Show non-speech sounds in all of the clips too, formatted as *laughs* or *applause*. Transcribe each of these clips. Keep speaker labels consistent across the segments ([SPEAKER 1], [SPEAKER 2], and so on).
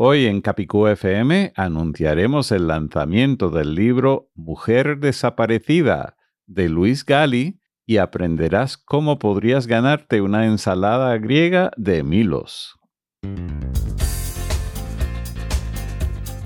[SPEAKER 1] Hoy en Capicú FM anunciaremos el lanzamiento del libro Mujer desaparecida de Luis Gali y aprenderás cómo podrías ganarte una ensalada griega de Milos.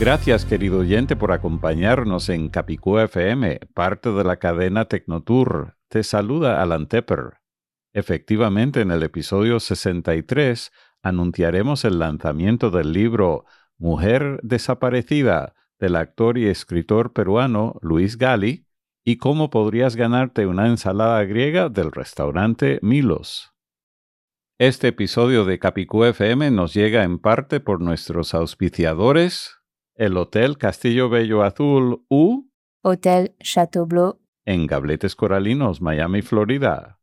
[SPEAKER 1] Gracias, querido oyente, por acompañarnos en Capicú FM, parte de la cadena Tecnotour. Te saluda Alan Tepper. Efectivamente, en el episodio 63 anunciaremos el lanzamiento del libro Mujer desaparecida del actor y escritor peruano Luis Gali y cómo podrías ganarte una ensalada griega del restaurante Milos. Este episodio de Capicú FM nos llega en parte por nuestros auspiciadores, el Hotel Castillo Bello Azul U
[SPEAKER 2] Hotel Chateaubleu,
[SPEAKER 1] en Gabletes Coralinos, Miami, Florida.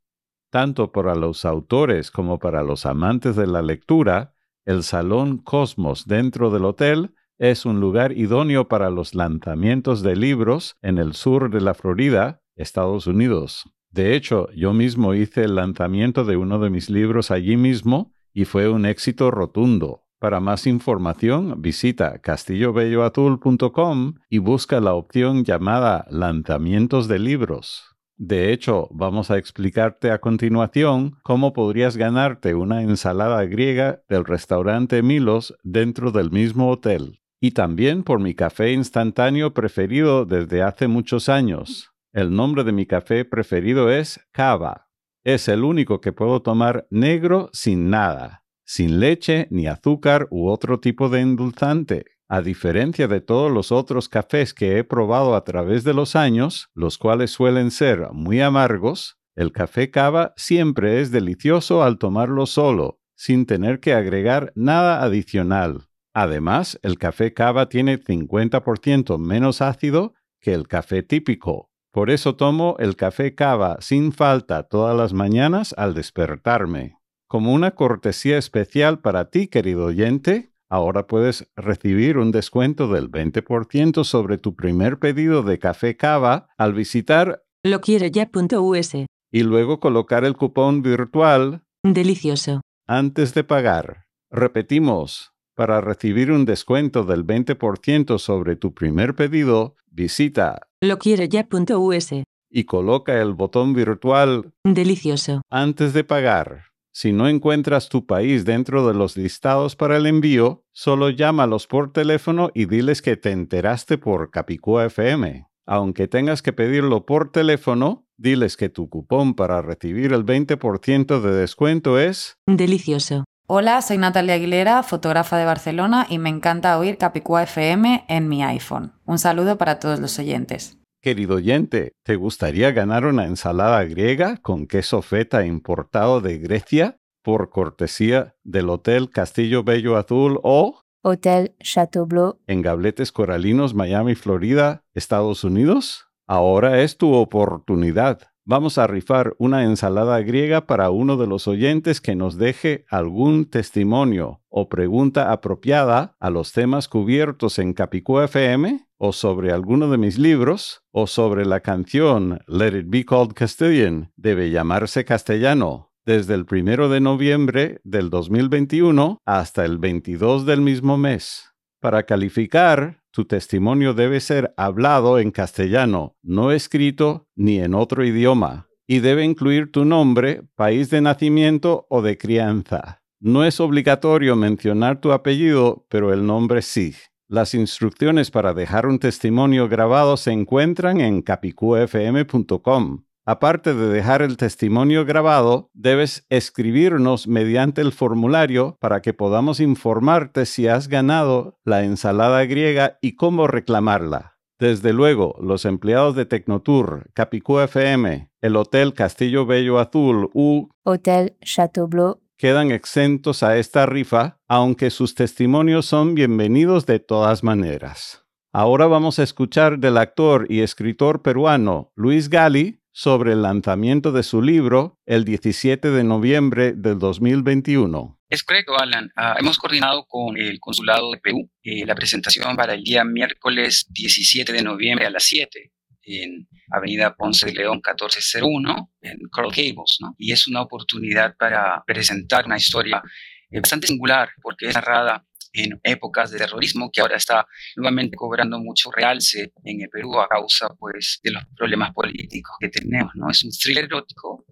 [SPEAKER 1] Tanto para los autores como para los amantes de la lectura, el Salón Cosmos dentro del hotel es un lugar idóneo para los lanzamientos de libros en el sur de la Florida, Estados Unidos. De hecho, yo mismo hice el lanzamiento de uno de mis libros allí mismo y fue un éxito rotundo. Para más información, visita castillobelloazul.com y busca la opción llamada Lanzamientos de libros. De hecho, vamos a explicarte a continuación cómo podrías ganarte una ensalada griega del restaurante Milos dentro del mismo hotel. Y también por mi café instantáneo preferido desde hace muchos años. El nombre de mi café preferido es Cava. Es el único que puedo tomar negro sin nada sin leche ni azúcar u otro tipo de endulzante. A diferencia de todos los otros cafés que he probado a través de los años, los cuales suelen ser muy amargos, el café cava siempre es delicioso al tomarlo solo, sin tener que agregar nada adicional. Además, el café cava tiene 50% menos ácido que el café típico. Por eso tomo el café cava sin falta todas las mañanas al despertarme. Como una cortesía especial para ti, querido oyente, ahora puedes recibir un descuento del 20% sobre tu primer pedido de café cava al visitar
[SPEAKER 3] Lo quiero ya.us.
[SPEAKER 1] y luego colocar el cupón virtual
[SPEAKER 3] Delicioso.
[SPEAKER 1] antes de pagar. Repetimos, para recibir un descuento del 20% sobre tu primer pedido, visita
[SPEAKER 3] Lo quiero ya.us.
[SPEAKER 1] y coloca el botón virtual
[SPEAKER 3] Delicioso.
[SPEAKER 1] antes de pagar. Si no encuentras tu país dentro de los listados para el envío, solo llámalos por teléfono y diles que te enteraste por Capicúa FM. Aunque tengas que pedirlo por teléfono, diles que tu cupón para recibir el 20% de descuento es
[SPEAKER 3] Delicioso.
[SPEAKER 4] Hola, soy Natalia Aguilera, fotógrafa de Barcelona y me encanta oír Capicúa FM en mi iPhone. Un saludo para todos los oyentes.
[SPEAKER 1] Querido oyente, ¿te gustaría ganar una ensalada griega con queso feta importado de Grecia por cortesía del Hotel Castillo Bello Azul o
[SPEAKER 2] Hotel Chateaubleu,
[SPEAKER 1] en Gabletes Coralinos, Miami, Florida, Estados Unidos? Ahora es tu oportunidad. Vamos a rifar una ensalada griega para uno de los oyentes que nos deje algún testimonio o pregunta apropiada a los temas cubiertos en Capicú FM o sobre alguno de mis libros o sobre la canción Let It Be Called Castilian debe llamarse castellano desde el primero de noviembre del 2021 hasta el 22 del mismo mes. Para calificar, tu testimonio debe ser hablado en castellano, no escrito ni en otro idioma, y debe incluir tu nombre, país de nacimiento o de crianza. No es obligatorio mencionar tu apellido, pero el nombre sí. Las instrucciones para dejar un testimonio grabado se encuentran en capicufm.com. Aparte de dejar el testimonio grabado, debes escribirnos mediante el formulario para que podamos informarte si has ganado la ensalada griega y cómo reclamarla. Desde luego, los empleados de Tecnotour, Capicú el Hotel Castillo Bello Azul u
[SPEAKER 2] Hotel Château Bleu
[SPEAKER 1] quedan exentos a esta rifa, aunque sus testimonios son bienvenidos de todas maneras. Ahora vamos a escuchar del actor y escritor peruano Luis Gali sobre el lanzamiento de su libro el 17 de noviembre del 2021.
[SPEAKER 5] Es correcto, Alan. Ah, hemos coordinado con el Consulado de Perú eh, la presentación para el día miércoles 17 de noviembre a las 7 en Avenida Ponce de León 1401 en Coral Gables, ¿no? Y es una oportunidad para presentar una historia eh, bastante singular porque es narrada en épocas de terrorismo que ahora está nuevamente cobrando mucho realce en el Perú a causa pues de los problemas políticos que tenemos, ¿no? Es un thriller erótico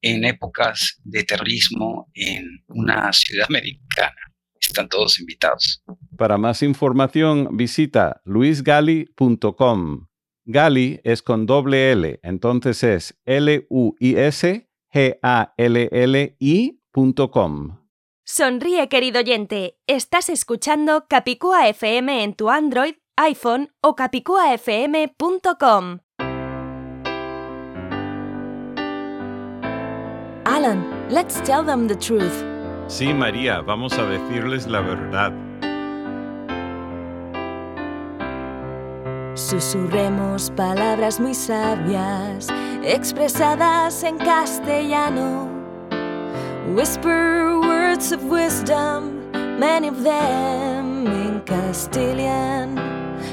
[SPEAKER 5] en épocas de terrorismo en una ciudad *laughs* americana. Están todos invitados.
[SPEAKER 1] Para más información visita luisgali.com. Gali es con doble L, entonces es L-U-I-S-G-A-L-L-I.com.
[SPEAKER 6] Sonríe, querido oyente. Estás escuchando Capicúa FM en tu Android, iPhone o capicuafm.com. Alan, let's tell them the truth.
[SPEAKER 1] Sí, María, vamos a decirles la verdad.
[SPEAKER 6] Susurremos palabras muy sabias, expresadas en castellano. Whisper words of wisdom, many of them in Castilian.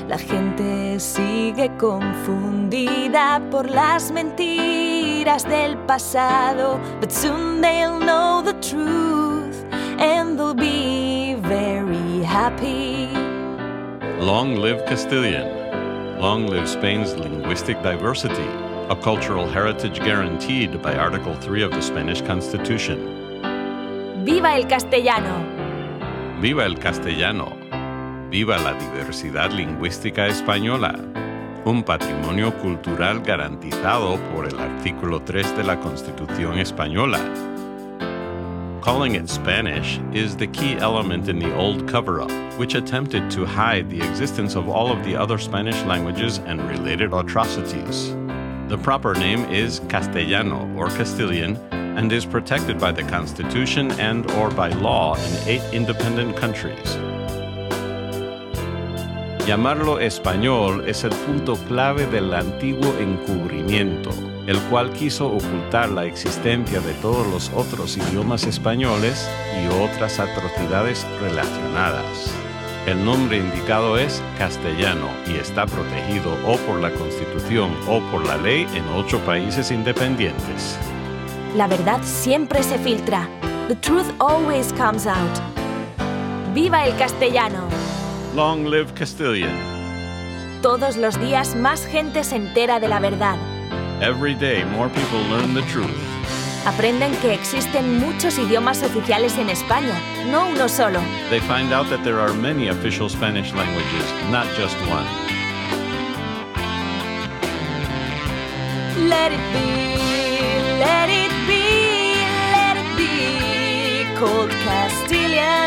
[SPEAKER 6] La gente sigue confundida por las mentiras del pasado, but soon they'll know the truth and they'll be very happy.
[SPEAKER 1] Long live Castilian. Long live Spain's linguistic diversity, a cultural heritage guaranteed by Article 3 of the Spanish Constitution.
[SPEAKER 6] ¡Viva el castellano!
[SPEAKER 1] ¡Viva el castellano! ¡Viva la diversidad lingüística española! Un patrimonio cultural garantizado por el artículo 3 de la Constitución española Calling it Spanish is the key element in the old cover up, which attempted to hide the existence of all of the other Spanish languages and related atrocities. The proper name is Castellano or Castilian and is protected by the Constitution and or by law in eight independent countries. Llamarlo español es el punto clave del antiguo encubrimiento el cual quiso ocultar la existencia de todos los otros idiomas españoles y otras atrocidades relacionadas. El nombre indicado es castellano y está protegido o por la Constitución o por la ley en ocho países independientes.
[SPEAKER 6] La verdad siempre se filtra. The truth always comes out. ¡Viva el castellano!
[SPEAKER 1] Long live Castilian.
[SPEAKER 6] Todos los días más gente se entera de la verdad.
[SPEAKER 1] Every day more people learn the truth.
[SPEAKER 6] Aprenden que existen muchos idiomas oficiales en España, no uno solo.
[SPEAKER 1] They find out that there are many official Spanish languages, not just one.
[SPEAKER 6] Let it be, let it be, let it be, called Castilian.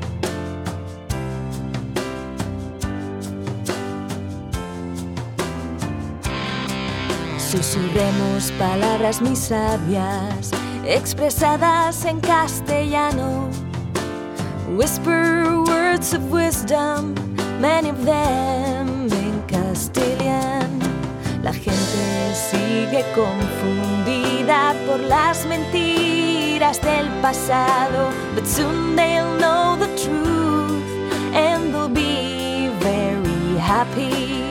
[SPEAKER 6] Susurremos palabras muy sabias expresadas en castellano. Whisper words of wisdom, many of them in Castilian. La gente sigue confundida por las mentiras del pasado, but soon they'll know the truth and they'll be very happy.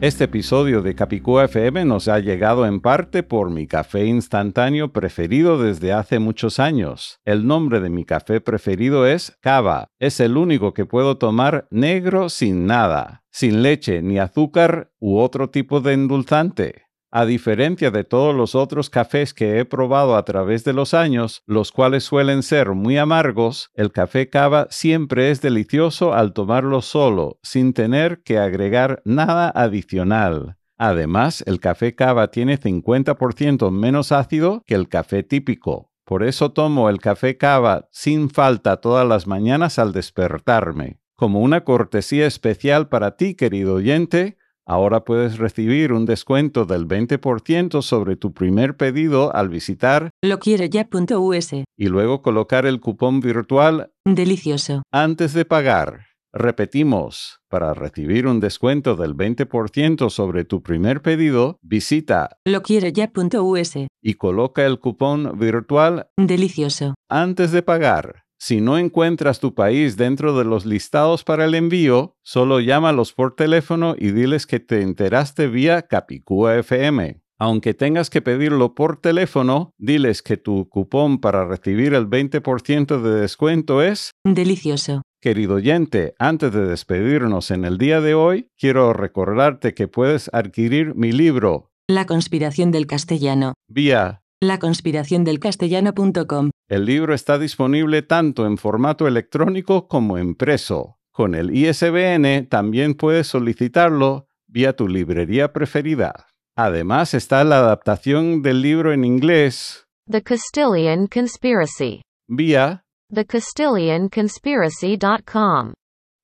[SPEAKER 1] Este episodio de Capicúa FM nos ha llegado en parte por mi café instantáneo preferido desde hace muchos años. El nombre de mi café preferido es Cava. Es el único que puedo tomar negro sin nada, sin leche ni azúcar u otro tipo de endulzante. A diferencia de todos los otros cafés que he probado a través de los años, los cuales suelen ser muy amargos, el café cava siempre es delicioso al tomarlo solo, sin tener que agregar nada adicional. Además, el café cava tiene 50% menos ácido que el café típico. Por eso tomo el café cava sin falta todas las mañanas al despertarme. Como una cortesía especial para ti, querido oyente, Ahora puedes recibir un descuento del 20% sobre tu primer pedido al visitar
[SPEAKER 3] loquiereya.us
[SPEAKER 1] y luego colocar el cupón virtual
[SPEAKER 3] Delicioso.
[SPEAKER 1] antes de pagar. Repetimos, para recibir un descuento del 20% sobre tu primer pedido, visita
[SPEAKER 3] loquiereya.us
[SPEAKER 1] y coloca el cupón virtual
[SPEAKER 3] Delicioso.
[SPEAKER 1] antes de pagar. Si no encuentras tu país dentro de los listados para el envío, solo llámalos por teléfono y diles que te enteraste vía Capicúa FM. Aunque tengas que pedirlo por teléfono, diles que tu cupón para recibir el 20% de descuento es
[SPEAKER 3] Delicioso.
[SPEAKER 1] Querido oyente, antes de despedirnos en el día de hoy, quiero recordarte que puedes adquirir mi libro
[SPEAKER 3] La conspiración del castellano.
[SPEAKER 1] vía
[SPEAKER 3] laconspiraciondelcastellano.com.
[SPEAKER 1] El libro está disponible tanto en formato electrónico como impreso. Con el ISBN también puedes solicitarlo vía tu librería preferida. Además está la adaptación del libro en inglés
[SPEAKER 7] The Castilian Conspiracy.
[SPEAKER 1] vía
[SPEAKER 7] TheCastilianConspiracy.com.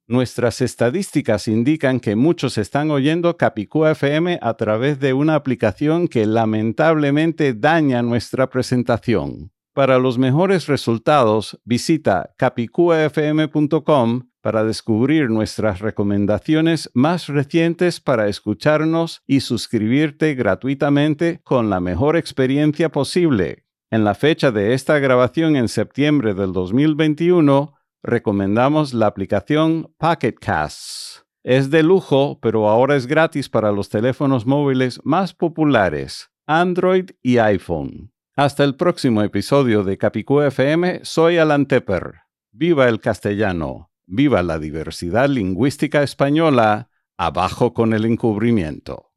[SPEAKER 1] Nuestras estadísticas indican que muchos están oyendo Capicúa FM a través de una aplicación que lamentablemente daña nuestra presentación. Para los mejores resultados, visita capicuafm.com para descubrir nuestras recomendaciones más recientes para escucharnos y suscribirte gratuitamente con la mejor experiencia posible. En la fecha de esta grabación en septiembre del 2021, recomendamos la aplicación Pocket Casts. Es de lujo, pero ahora es gratis para los teléfonos móviles más populares, Android y iPhone. Hasta el próximo episodio de Capicú FM, soy Alan Tepper. Viva el castellano, viva la diversidad lingüística española, abajo con el encubrimiento.